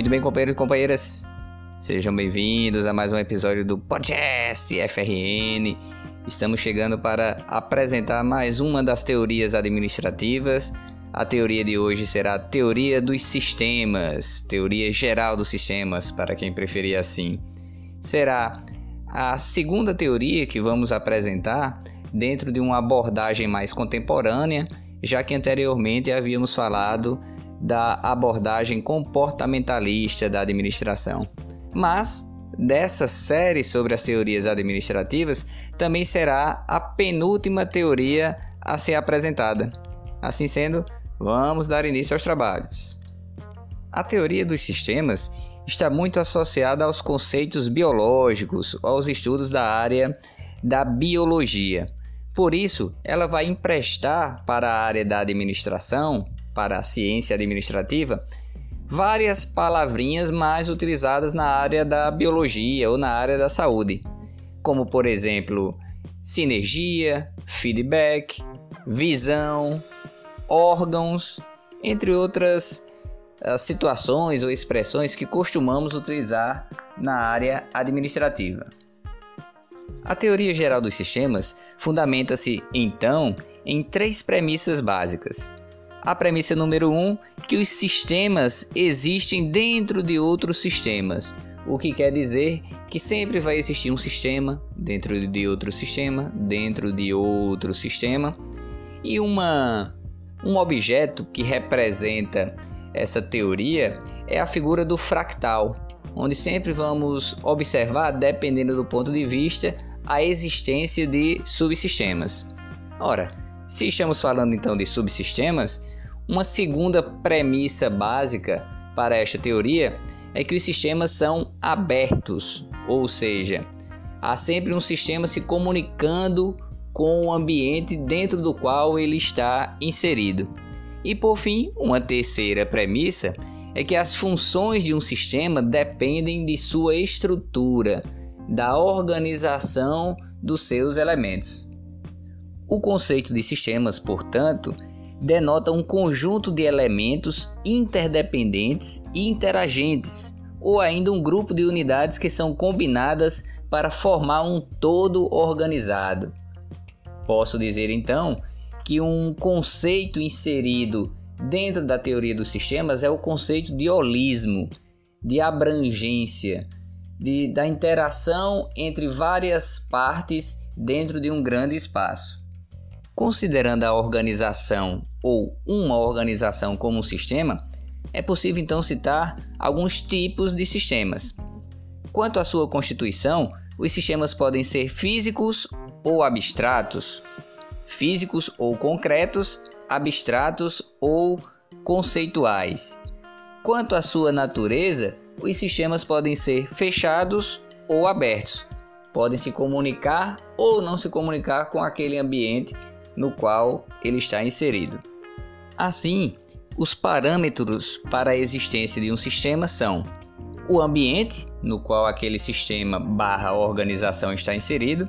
Muito bem, companheiros e companheiras, sejam bem-vindos a mais um episódio do Podcast FRN. Estamos chegando para apresentar mais uma das teorias administrativas. A teoria de hoje será a teoria dos sistemas, teoria geral dos sistemas, para quem preferir assim. Será a segunda teoria que vamos apresentar dentro de uma abordagem mais contemporânea, já que anteriormente havíamos falado da abordagem comportamentalista da administração. Mas dessa série sobre as teorias administrativas também será a penúltima teoria a ser apresentada. Assim sendo, vamos dar início aos trabalhos. A teoria dos sistemas está muito associada aos conceitos biológicos, aos estudos da área da biologia. Por isso, ela vai emprestar para a área da administração para a ciência administrativa várias palavrinhas mais utilizadas na área da biologia ou na área da saúde, como por exemplo sinergia, feedback, visão, órgãos, entre outras uh, situações ou expressões que costumamos utilizar na área administrativa. A teoria geral dos sistemas fundamenta-se, então, em três premissas básicas. A premissa número 1, um, que os sistemas existem dentro de outros sistemas, o que quer dizer que sempre vai existir um sistema dentro de outro sistema, dentro de outro sistema, e uma um objeto que representa essa teoria é a figura do fractal, onde sempre vamos observar, dependendo do ponto de vista, a existência de subsistemas. Ora, se estamos falando então de subsistemas, uma segunda premissa básica para esta teoria é que os sistemas são abertos, ou seja, há sempre um sistema se comunicando com o ambiente dentro do qual ele está inserido. E por fim, uma terceira premissa é que as funções de um sistema dependem de sua estrutura, da organização dos seus elementos. O conceito de sistemas, portanto, denota um conjunto de elementos interdependentes e interagentes, ou ainda um grupo de unidades que são combinadas para formar um todo organizado. Posso dizer então que um conceito inserido dentro da teoria dos sistemas é o conceito de holismo, de abrangência, de, da interação entre várias partes dentro de um grande espaço. Considerando a organização ou uma organização como um sistema, é possível então citar alguns tipos de sistemas. Quanto à sua constituição, os sistemas podem ser físicos ou abstratos, físicos ou concretos, abstratos ou conceituais. Quanto à sua natureza, os sistemas podem ser fechados ou abertos, podem se comunicar ou não se comunicar com aquele ambiente no qual ele está inserido. Assim, os parâmetros para a existência de um sistema são o ambiente no qual aquele sistema barra organização está inserido,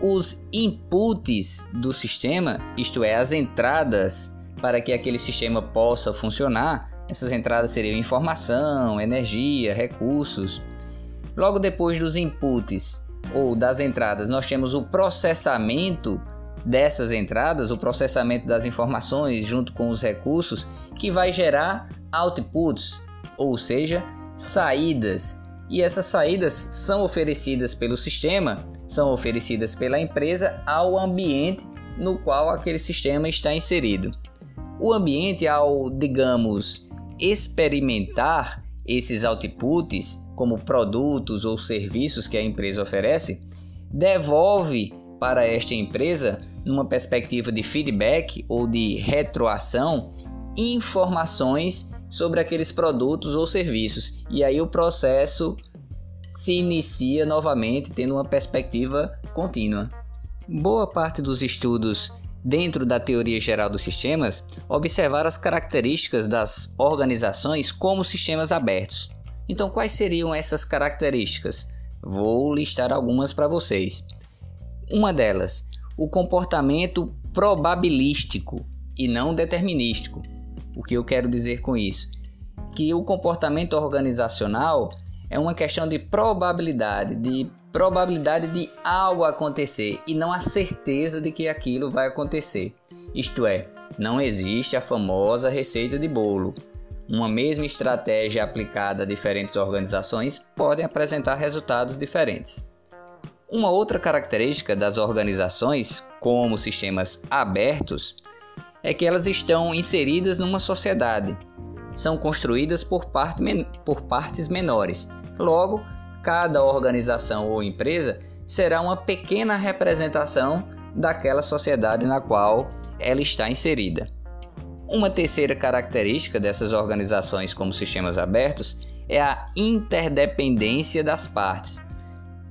os inputs do sistema, isto é, as entradas para que aquele sistema possa funcionar, essas entradas seriam informação, energia, recursos. Logo depois dos inputs ou das entradas, nós temos o processamento dessas entradas, o processamento das informações junto com os recursos, que vai gerar outputs, ou seja, saídas. E essas saídas são oferecidas pelo sistema, são oferecidas pela empresa ao ambiente no qual aquele sistema está inserido. O ambiente, ao, digamos, experimentar esses outputs como produtos ou serviços que a empresa oferece, devolve para esta empresa, numa perspectiva de feedback ou de retroação, informações sobre aqueles produtos ou serviços. E aí o processo se inicia novamente tendo uma perspectiva contínua. Boa parte dos estudos dentro da teoria geral dos sistemas observar as características das organizações como sistemas abertos. Então, quais seriam essas características? Vou listar algumas para vocês. Uma delas, o comportamento probabilístico e não determinístico. O que eu quero dizer com isso? que o comportamento organizacional é uma questão de probabilidade, de probabilidade de algo acontecer e não a certeza de que aquilo vai acontecer. Isto é, não existe a famosa receita de bolo. Uma mesma estratégia aplicada a diferentes organizações pode apresentar resultados diferentes. Uma outra característica das organizações, como sistemas abertos, é que elas estão inseridas numa sociedade. São construídas por, parte, por partes menores. Logo, cada organização ou empresa será uma pequena representação daquela sociedade na qual ela está inserida. Uma terceira característica dessas organizações como sistemas abertos é a interdependência das partes.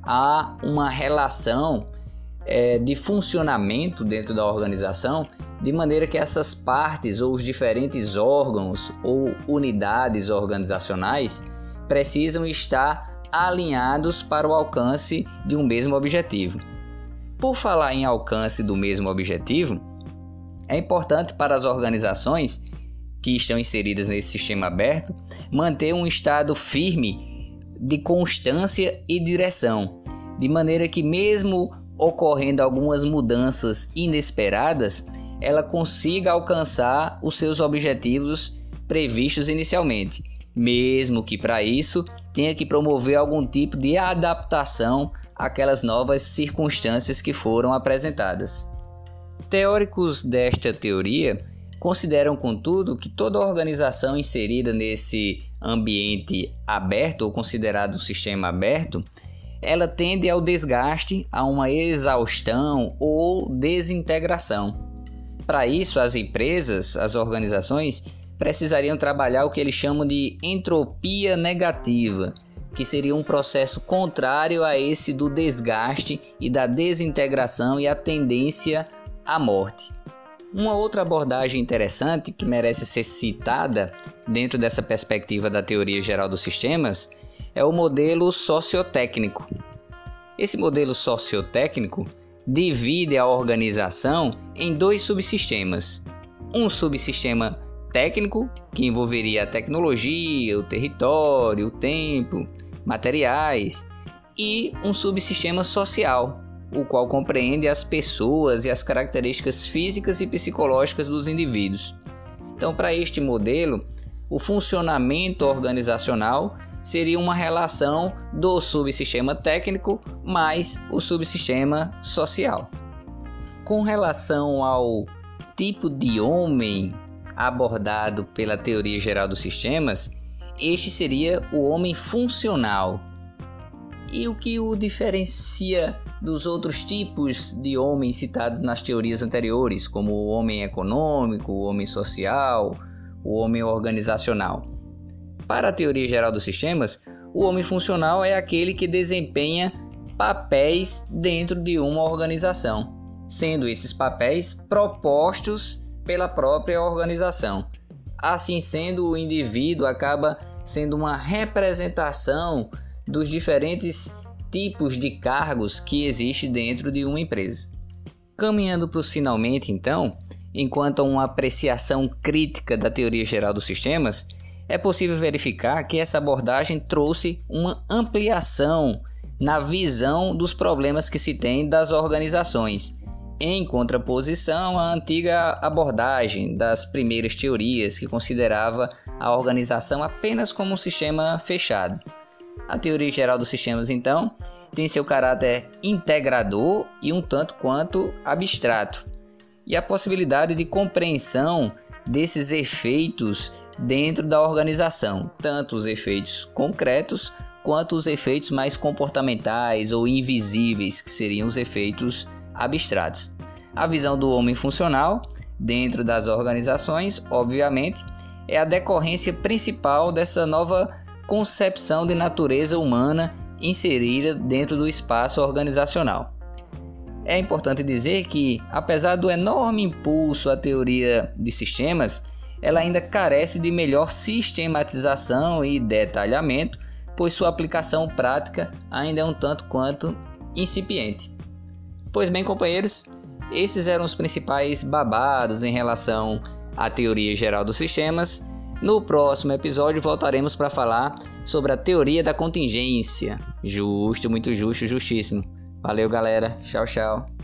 Há uma relação é, de funcionamento dentro da organização de maneira que essas partes ou os diferentes órgãos ou unidades organizacionais precisam estar alinhados para o alcance de um mesmo objetivo. Por falar em alcance do mesmo objetivo, é importante para as organizações que estão inseridas nesse sistema aberto manter um estado firme de constância e direção, de maneira que, mesmo ocorrendo algumas mudanças inesperadas, ela consiga alcançar os seus objetivos previstos inicialmente, mesmo que para isso tenha que promover algum tipo de adaptação àquelas novas circunstâncias que foram apresentadas. Teóricos desta teoria consideram, contudo, que toda organização inserida nesse ambiente aberto ou considerado um sistema aberto, ela tende ao desgaste, a uma exaustão ou desintegração. Para isso, as empresas, as organizações, precisariam trabalhar o que eles chamam de entropia negativa, que seria um processo contrário a esse do desgaste e da desintegração e a tendência a morte. Uma outra abordagem interessante que merece ser citada dentro dessa perspectiva da teoria geral dos sistemas é o modelo sociotécnico. Esse modelo sociotécnico divide a organização em dois subsistemas. Um subsistema técnico, que envolveria a tecnologia, o território, o tempo, materiais, e um subsistema social, o qual compreende as pessoas e as características físicas e psicológicas dos indivíduos. Então, para este modelo, o funcionamento organizacional seria uma relação do subsistema técnico mais o subsistema social. Com relação ao tipo de homem abordado pela teoria geral dos sistemas, este seria o homem funcional. E o que o diferencia dos outros tipos de homens citados nas teorias anteriores, como o homem econômico, o homem social, o homem organizacional. Para a teoria geral dos sistemas, o homem funcional é aquele que desempenha papéis dentro de uma organização, sendo esses papéis propostos pela própria organização. Assim sendo, o indivíduo acaba sendo uma representação dos diferentes tipos de cargos que existe dentro de uma empresa. Caminhando para os finalmente, então, enquanto uma apreciação crítica da teoria geral dos sistemas, é possível verificar que essa abordagem trouxe uma ampliação na visão dos problemas que se tem das organizações, em contraposição à antiga abordagem das primeiras teorias que considerava a organização apenas como um sistema fechado. A teoria geral dos sistemas, então, tem seu caráter integrador e um tanto quanto abstrato, e a possibilidade de compreensão desses efeitos dentro da organização, tanto os efeitos concretos quanto os efeitos mais comportamentais ou invisíveis, que seriam os efeitos abstratos. A visão do homem funcional dentro das organizações, obviamente, é a decorrência principal dessa nova concepção de natureza humana inserida dentro do espaço organizacional. É importante dizer que, apesar do enorme impulso à teoria de sistemas, ela ainda carece de melhor sistematização e detalhamento, pois sua aplicação prática ainda é um tanto quanto incipiente. Pois bem, companheiros, esses eram os principais babados em relação à teoria geral dos sistemas No próximo episódio voltaremos para falar sobre a teoria da contingência. Justo, muito justo, justíssimo. Valeu, galera. Tchau, tchau.